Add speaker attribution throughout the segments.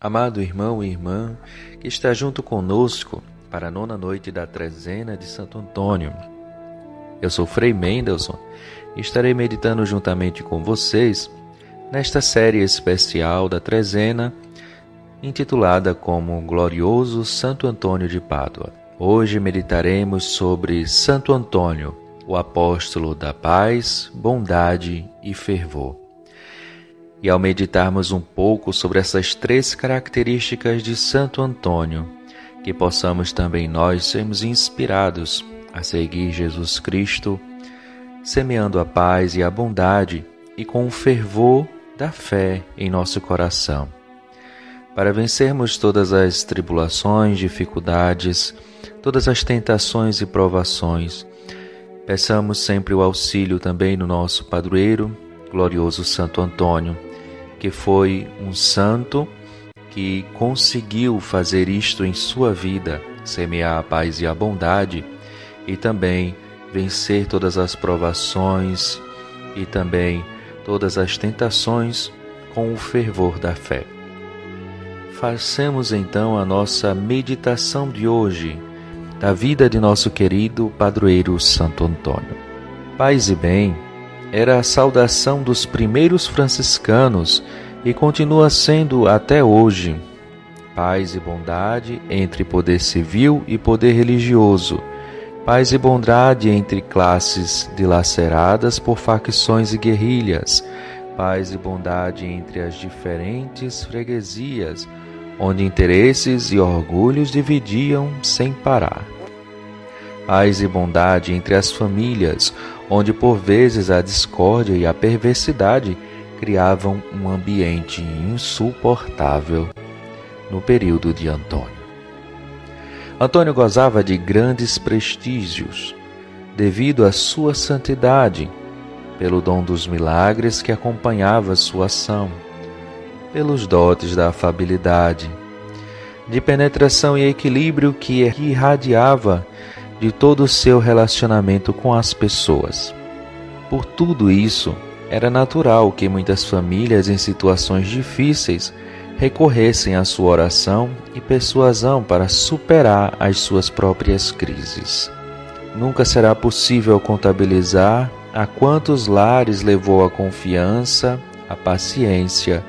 Speaker 1: Amado irmão e irmã que está junto conosco para a nona noite da trezena de Santo Antônio. Eu sou Frei Mendelssohn e estarei meditando juntamente com vocês nesta série especial da trezena intitulada como Glorioso Santo Antônio de Pádua. Hoje meditaremos sobre Santo Antônio, o apóstolo da paz, bondade e fervor. E ao meditarmos um pouco sobre essas três características de Santo Antônio, que possamos também nós sermos inspirados a seguir Jesus Cristo, semeando a paz e a bondade e com o fervor da fé em nosso coração. Para vencermos todas as tribulações, dificuldades, todas as tentações e provações, peçamos sempre o auxílio também do nosso padroeiro, glorioso Santo Antônio que foi um santo que conseguiu fazer isto em sua vida, semear a paz e a bondade e também vencer todas as provações e também todas as tentações com o fervor da fé. Façamos então a nossa meditação de hoje da vida de nosso querido padroeiro Santo Antônio. Paz e bem era a saudação dos primeiros franciscanos e continua sendo até hoje. Paz e bondade entre poder civil e poder religioso. Paz e bondade entre classes dilaceradas por facções e guerrilhas. Paz e bondade entre as diferentes freguesias, onde interesses e orgulhos dividiam sem parar. Paz e bondade entre as famílias, onde por vezes a discórdia e a perversidade criavam um ambiente insuportável no período de Antônio. Antônio gozava de grandes prestígios devido à sua santidade, pelo dom dos milagres que acompanhava sua ação, pelos dotes da afabilidade, de penetração e equilíbrio que irradiava de todo o seu relacionamento com as pessoas. Por tudo isso, era natural que muitas famílias em situações difíceis recorressem à sua oração e persuasão para superar as suas próprias crises. Nunca será possível contabilizar a quantos lares levou a confiança, a paciência,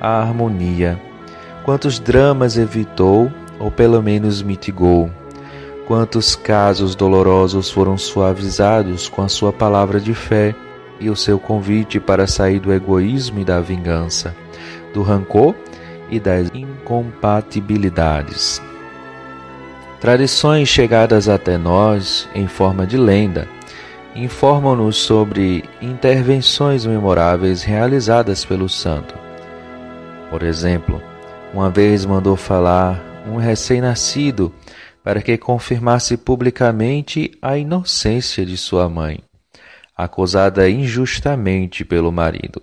Speaker 1: a harmonia, quantos dramas evitou ou pelo menos mitigou Quantos casos dolorosos foram suavizados com a sua palavra de fé e o seu convite para sair do egoísmo e da vingança, do rancor e das incompatibilidades. Tradições chegadas até nós em forma de lenda informam-nos sobre intervenções memoráveis realizadas pelo santo. Por exemplo, uma vez mandou falar um recém-nascido para que confirmasse publicamente a inocência de sua mãe, acusada injustamente pelo marido.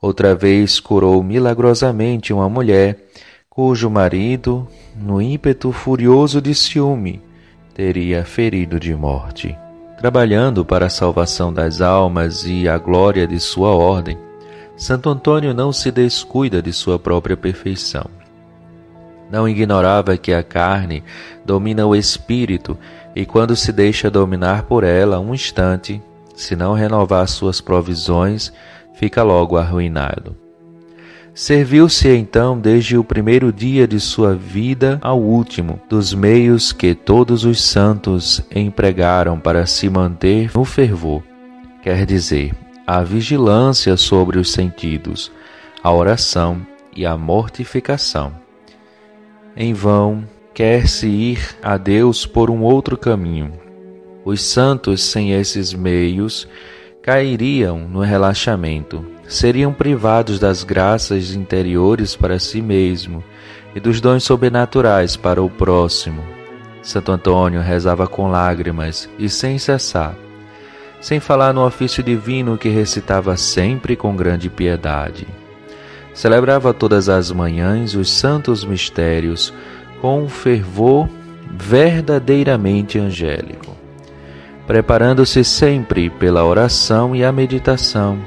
Speaker 1: Outra vez curou milagrosamente uma mulher cujo marido, no ímpeto furioso de ciúme, teria ferido de morte. Trabalhando para a salvação das almas e a glória de sua ordem, Santo Antônio não se descuida de sua própria perfeição. Não ignorava que a carne domina o espírito e, quando se deixa dominar por ela um instante, se não renovar suas provisões, fica logo arruinado. Serviu-se então desde o primeiro dia de sua vida ao último dos meios que todos os santos empregaram para se manter no fervor, quer dizer, a vigilância sobre os sentidos, a oração e a mortificação em vão quer-se ir a Deus por um outro caminho. Os santos, sem esses meios, cairiam no relaxamento, seriam privados das graças interiores para si mesmo e dos dons sobrenaturais para o próximo. Santo Antônio rezava com lágrimas e sem cessar, sem falar no ofício divino que recitava sempre com grande piedade. Celebrava todas as manhãs os santos mistérios com um fervor verdadeiramente angélico, preparando-se sempre pela oração e a meditação.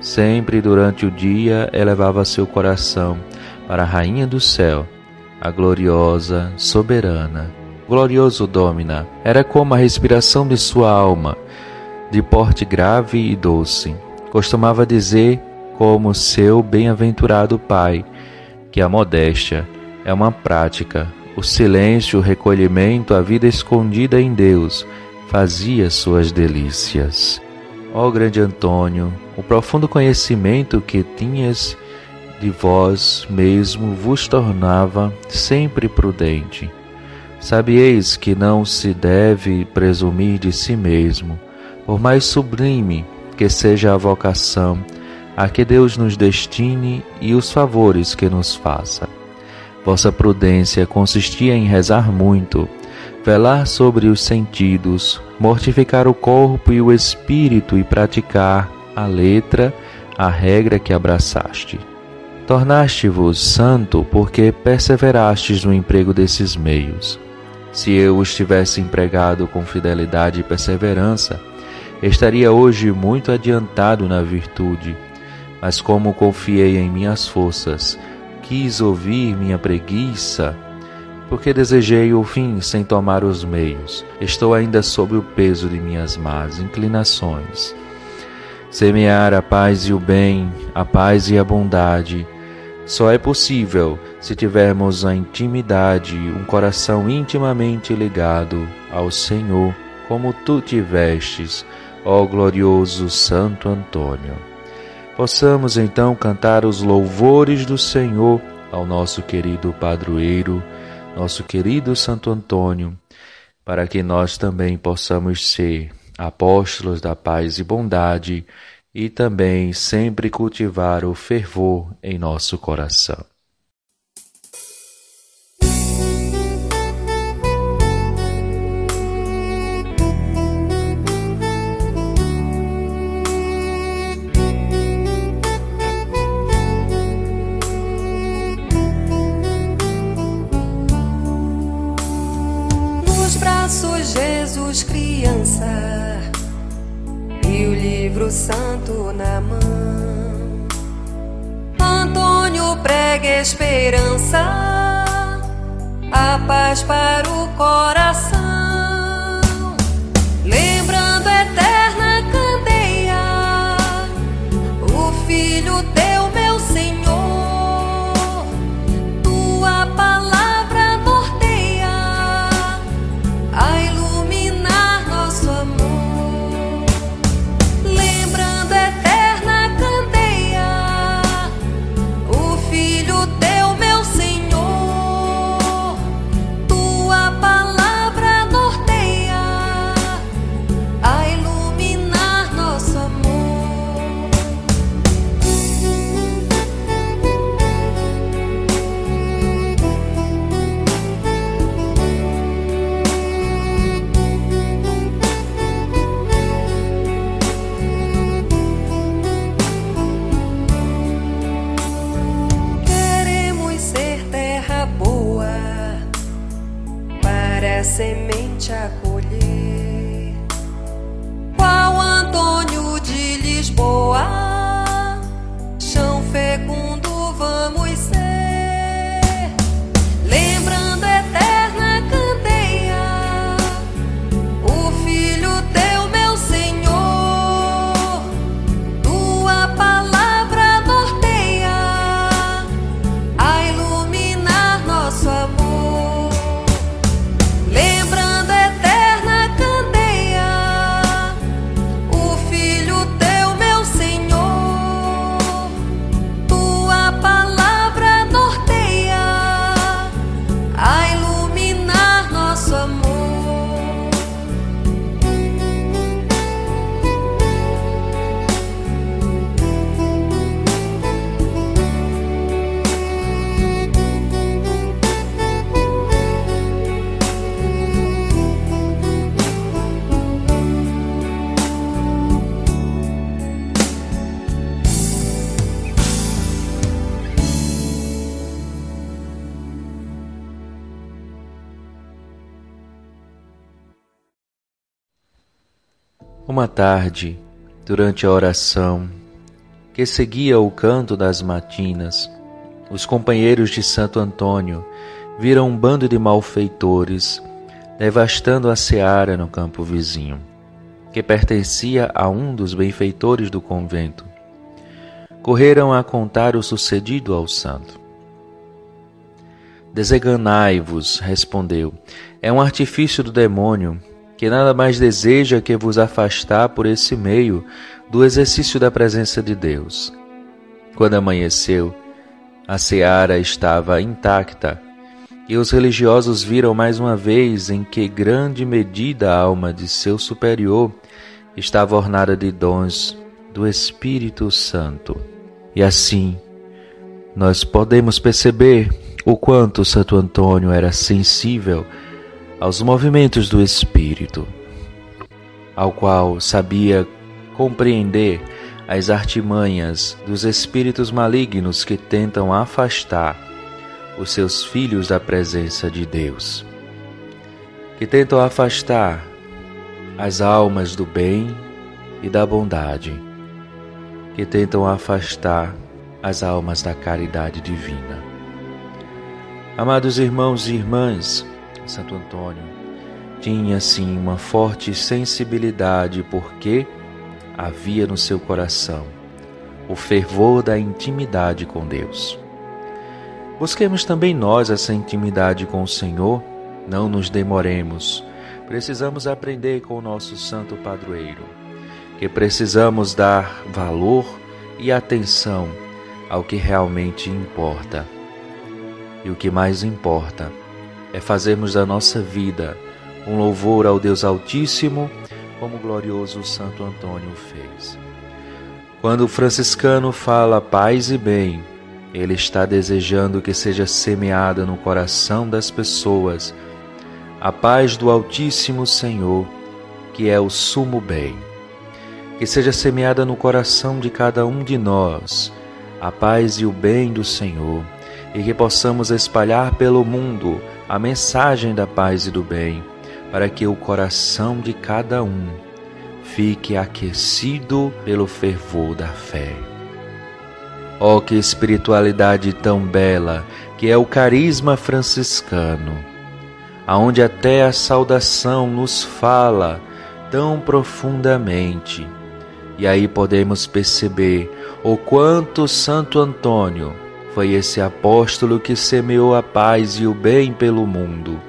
Speaker 1: Sempre durante o dia elevava seu coração para a Rainha do Céu, a gloriosa, soberana, glorioso Domina, era como a respiração de sua alma, de porte grave e doce. Costumava dizer, como seu bem-aventurado Pai, que a modéstia é uma prática, o silêncio, o recolhimento, a vida escondida em Deus fazia suas delícias. Ó grande Antônio, o profundo conhecimento que tinhas de vós mesmo vos tornava sempre prudente. Sabieis que não se deve presumir de si mesmo, por mais sublime que seja a vocação a que Deus nos destine e os favores que nos faça. Vossa prudência consistia em rezar muito, velar sobre os sentidos, mortificar o corpo e o espírito e praticar a letra, a regra que abraçaste. Tornaste-vos santo porque perseverastes no emprego desses meios. Se eu os tivesse empregado com fidelidade e perseverança, estaria hoje muito adiantado na virtude, mas como confiei em minhas forças, quis ouvir minha preguiça, porque desejei o fim sem tomar os meios. Estou ainda sob o peso de minhas más inclinações. Semear a paz e o bem, a paz e a bondade, só é possível se tivermos a intimidade, um coração intimamente ligado ao Senhor, como tu tivestes, ó glorioso Santo Antônio possamos então cantar os louvores do Senhor ao nosso querido padroeiro, nosso querido Santo Antônio, para que nós também possamos ser apóstolos da paz e bondade e também sempre cultivar o fervor em nosso coração.
Speaker 2: Livro santo na mão. Antônio prega esperança, a paz para o coração.
Speaker 1: Uma tarde, durante a oração, que seguia o canto das matinas, os companheiros de Santo Antônio viram um bando de malfeitores devastando a seara no campo vizinho, que pertencia a um dos benfeitores do convento. Correram a contar o sucedido ao santo. Desenganai-vos, respondeu. É um artifício do demônio, que nada mais deseja que vos afastar por esse meio do exercício da presença de Deus. Quando amanheceu, a seara estava intacta e os religiosos viram mais uma vez em que grande medida a alma de seu superior estava ornada de dons do Espírito Santo. E assim, nós podemos perceber o quanto Santo Antônio era sensível aos movimentos do Espírito, ao qual sabia compreender as artimanhas dos espíritos malignos que tentam afastar os seus filhos da presença de Deus, que tentam afastar as almas do bem e da bondade, que tentam afastar as almas da caridade divina. Amados irmãos e irmãs, Santo Antônio tinha sim uma forte sensibilidade porque havia no seu coração o fervor da intimidade com Deus. Busquemos também nós essa intimidade com o Senhor, não nos demoremos. Precisamos aprender com o nosso santo padroeiro, que precisamos dar valor e atenção ao que realmente importa. E o que mais importa é fazermos da nossa vida um louvor ao Deus Altíssimo como o glorioso Santo Antônio fez. Quando o franciscano fala paz e bem, ele está desejando que seja semeada no coração das pessoas a paz do Altíssimo Senhor, que é o sumo bem. Que seja semeada no coração de cada um de nós a paz e o bem do Senhor, e que possamos espalhar pelo mundo a mensagem da paz e do bem para que o coração de cada um fique aquecido pelo fervor da fé. Oh, que espiritualidade tão bela que é o carisma franciscano, aonde até a saudação nos fala tão profundamente. E aí podemos perceber o quanto Santo Antônio foi esse apóstolo que semeou a paz e o bem pelo mundo.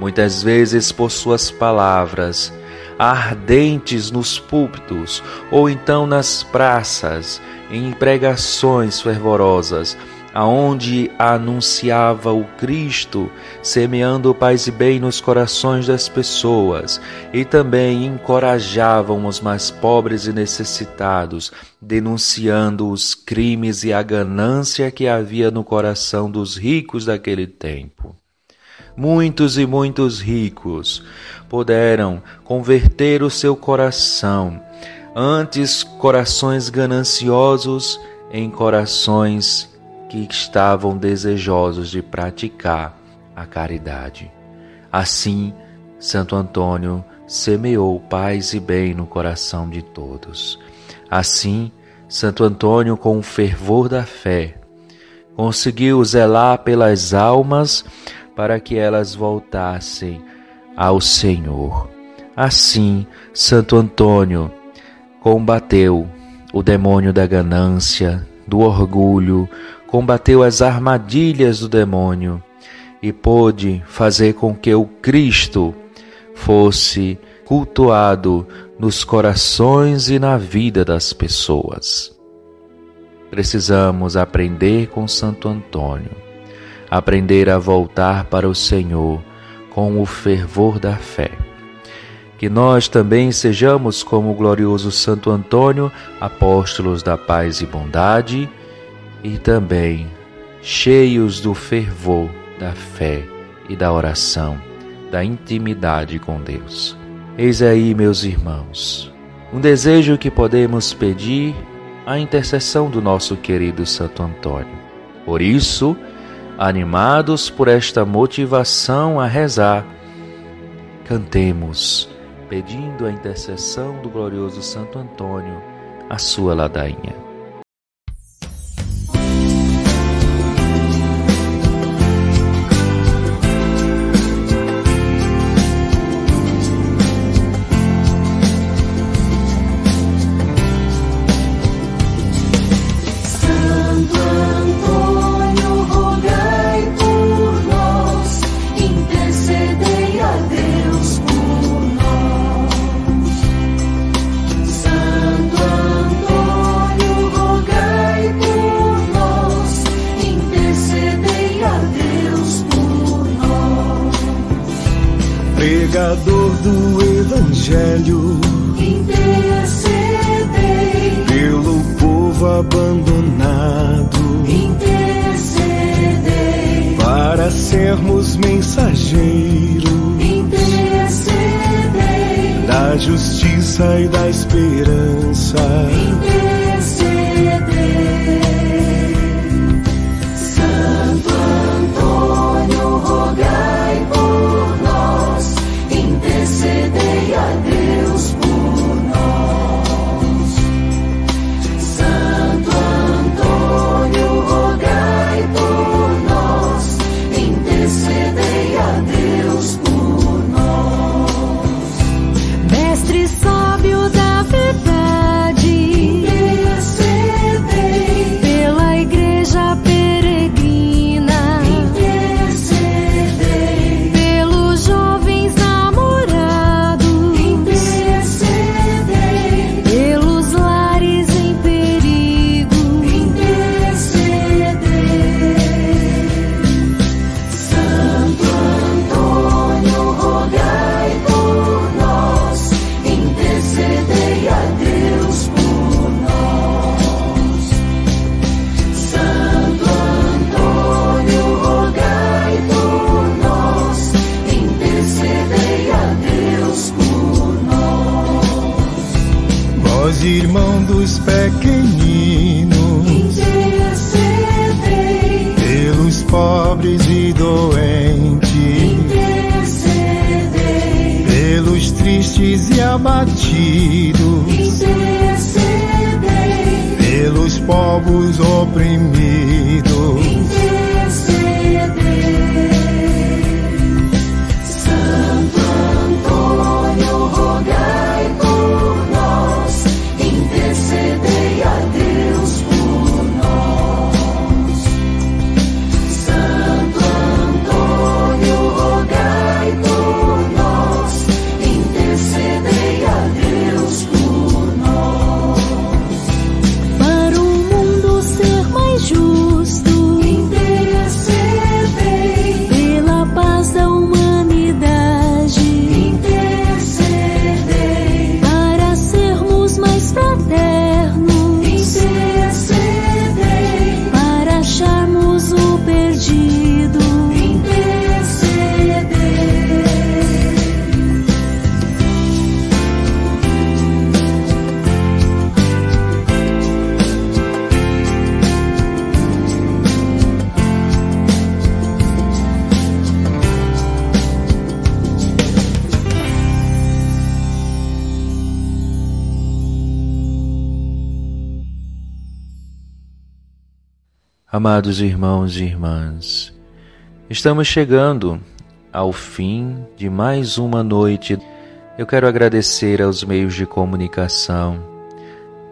Speaker 1: Muitas vezes por suas palavras, ardentes nos púlpitos ou então nas praças, em pregações fervorosas, aonde anunciava o Cristo, semeando paz e bem nos corações das pessoas, e também encorajavam os mais pobres e necessitados, denunciando os crimes e a ganância que havia no coração dos ricos daquele tempo. Muitos e muitos ricos puderam converter o seu coração, antes corações gananciosos em corações que estavam desejosos de praticar a caridade. Assim, Santo Antônio semeou paz e bem no coração de todos. Assim, Santo Antônio, com o fervor da fé, conseguiu zelar pelas almas para que elas voltassem ao Senhor. Assim, Santo Antônio combateu o demônio da ganância, do orgulho, combateu as armadilhas do demônio e pôde fazer com que o Cristo fosse cultuado nos corações e na vida das pessoas. Precisamos aprender com Santo Antônio aprender a voltar para o Senhor com o fervor da fé. Que nós também sejamos como o glorioso Santo Antônio, apóstolos da paz e bondade, e também cheios do fervor da fé e da oração, da intimidade com Deus. Eis aí, meus irmãos, um desejo que podemos pedir a intercessão do nosso querido Santo Antônio. Por isso, animados por esta motivação a rezar, cantemos, pedindo a intercessão do glorioso Santo Antônio, a sua ladainha.
Speaker 3: Pregador do Evangelho,
Speaker 4: intercedei.
Speaker 3: Pelo povo abandonado,
Speaker 4: intercedei.
Speaker 3: Para sermos mensageiros.
Speaker 4: Intercedei.
Speaker 3: Da justiça e da esperança.
Speaker 4: intercedei ti
Speaker 1: Amados irmãos e irmãs, estamos chegando ao fim de mais uma noite. Eu quero agradecer aos meios de comunicação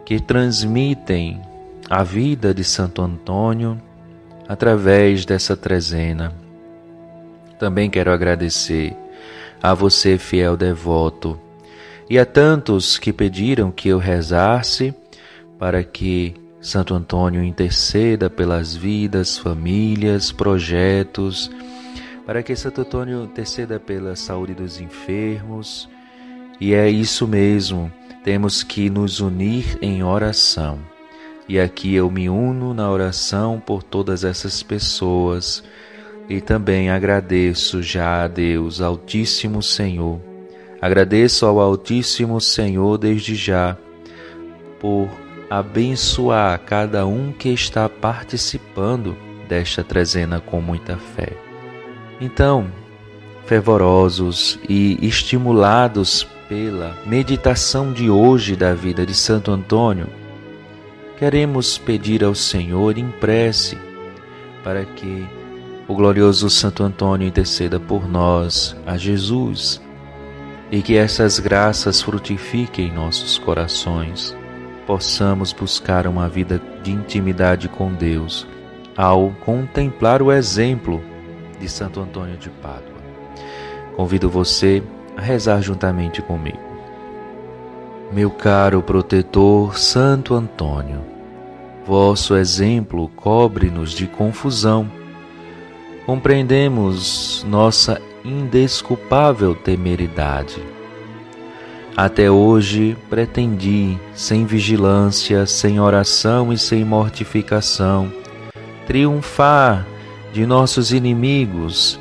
Speaker 1: que transmitem a vida de Santo Antônio através dessa trezena. Também quero agradecer a você, fiel devoto, e a tantos que pediram que eu rezasse para que Santo Antônio interceda pelas vidas, famílias, projetos, para que Santo Antônio interceda pela saúde dos enfermos. E é isso mesmo, temos que nos unir em oração. E aqui eu me uno na oração por todas essas pessoas e também agradeço já a Deus, Altíssimo Senhor. Agradeço ao Altíssimo Senhor desde já por abençoar cada um que está participando desta trezena com muita fé. Então, fervorosos e estimulados pela meditação de hoje da vida de Santo Antônio, queremos pedir ao Senhor em prece para que o glorioso Santo Antônio interceda por nós a Jesus e que essas graças frutifiquem em nossos corações possamos buscar uma vida de intimidade com Deus ao contemplar o exemplo de Santo Antônio de Pádua. Convido você a rezar juntamente comigo. Meu caro protetor Santo Antônio, vosso exemplo cobre-nos de confusão. Compreendemos nossa indesculpável temeridade. Até hoje pretendi, sem vigilância, sem oração e sem mortificação, triunfar de nossos inimigos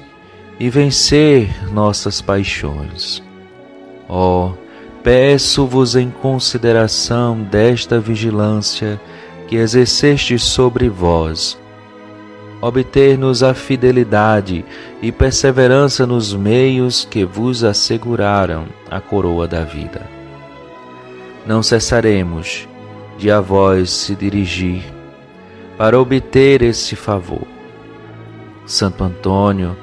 Speaker 1: e vencer nossas paixões. Ó, oh, peço-vos em consideração desta vigilância que exerceste sobre vós, obter-nos a fidelidade e perseverança nos meios que vos asseguraram a coroa da vida. Não cessaremos de a vós se dirigir para obter esse favor. Santo Antônio,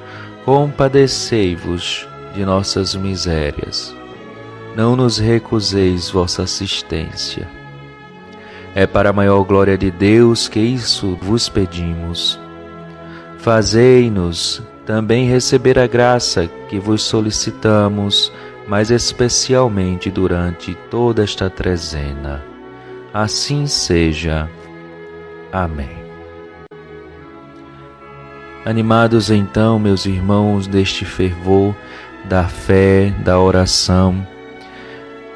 Speaker 1: compadecei-vos de nossas misérias não nos recuseis vossa assistência. É para a maior glória de Deus que isso vos pedimos. Fazei-nos também receber a graça que vos solicitamos, mas especialmente durante toda esta trezena. Assim seja. Amém. Animados então, meus irmãos, deste fervor da fé, da oração,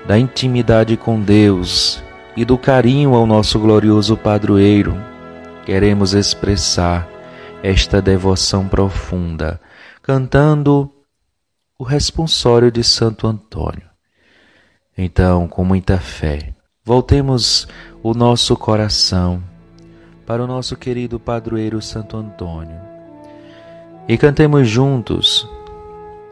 Speaker 1: da intimidade com Deus e do carinho ao nosso glorioso padroeiro, queremos expressar esta devoção profunda, cantando o responsório de Santo Antônio. Então, com muita fé, voltemos o nosso coração para o nosso querido padroeiro Santo Antônio e cantemos juntos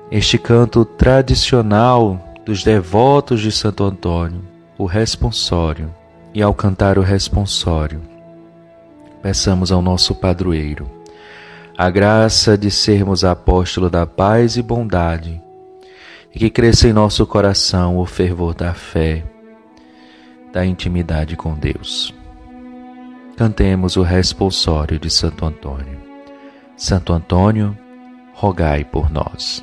Speaker 1: este canto tradicional dos devotos de Santo Antônio, o responsório, e ao cantar o responsório, peçamos ao nosso padroeiro a graça de sermos apóstolo da paz e bondade, e que cresça em nosso coração o fervor da fé, da intimidade com Deus. Cantemos o responsório de Santo Antônio. Santo Antônio, rogai por nós.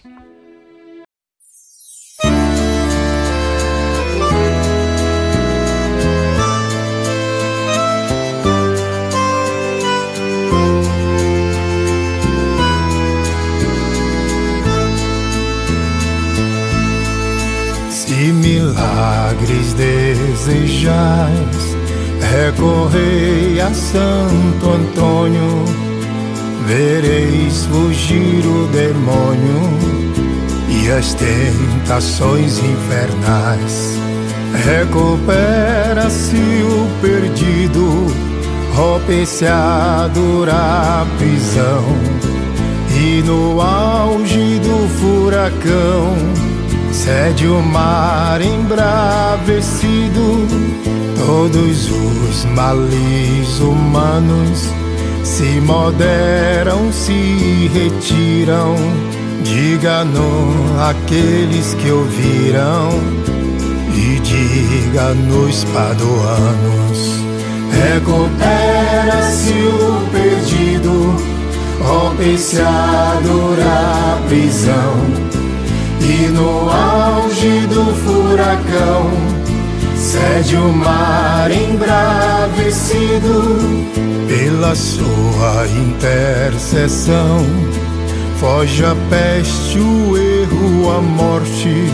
Speaker 3: Milagres desejais, recorrei a Santo Antônio, vereis fugir o demônio e as tentações infernais. Recupera-se o perdido, rompe-se a prisão, e no auge do furacão Cede o mar embravecido, todos os males humanos se moderam, se retiram. Diga-no aqueles que ouviram e diga nos paduanos. Recupera-se o perdido, rompe-se a dura prisão e no auge do furacão, cede o mar embravecido pela sua intercessão. Foge a peste, o erro, a morte.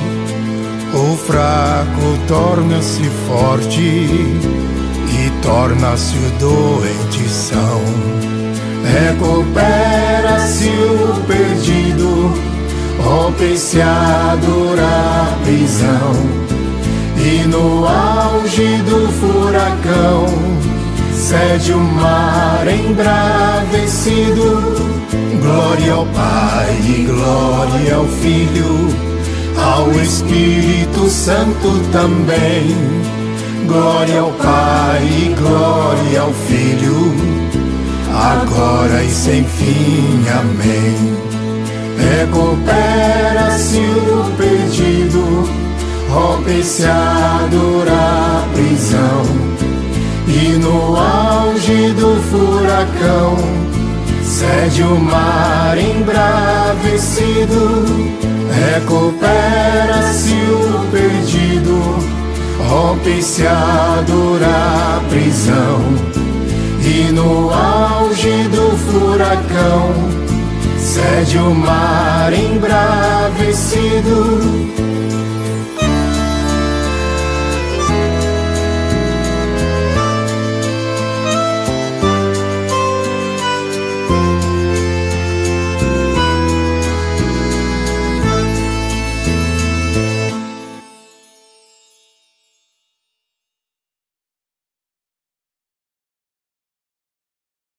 Speaker 3: O fraco torna-se forte e torna-se o doente são. Recupera-se o perdido rompe-se a dura prisão e no auge do furacão cede o mar embravecido. Glória ao Pai e glória ao Filho, ao Espírito Santo também. Glória ao Pai e glória ao Filho, agora e sem fim. Amém. Recupera-se o perdido, rompe-se a dura prisão, e no auge do furacão, cede o mar embravecido. Recupera-se o perdido, rompe-se a dura prisão, e no auge do furacão, Cede o mar embravecido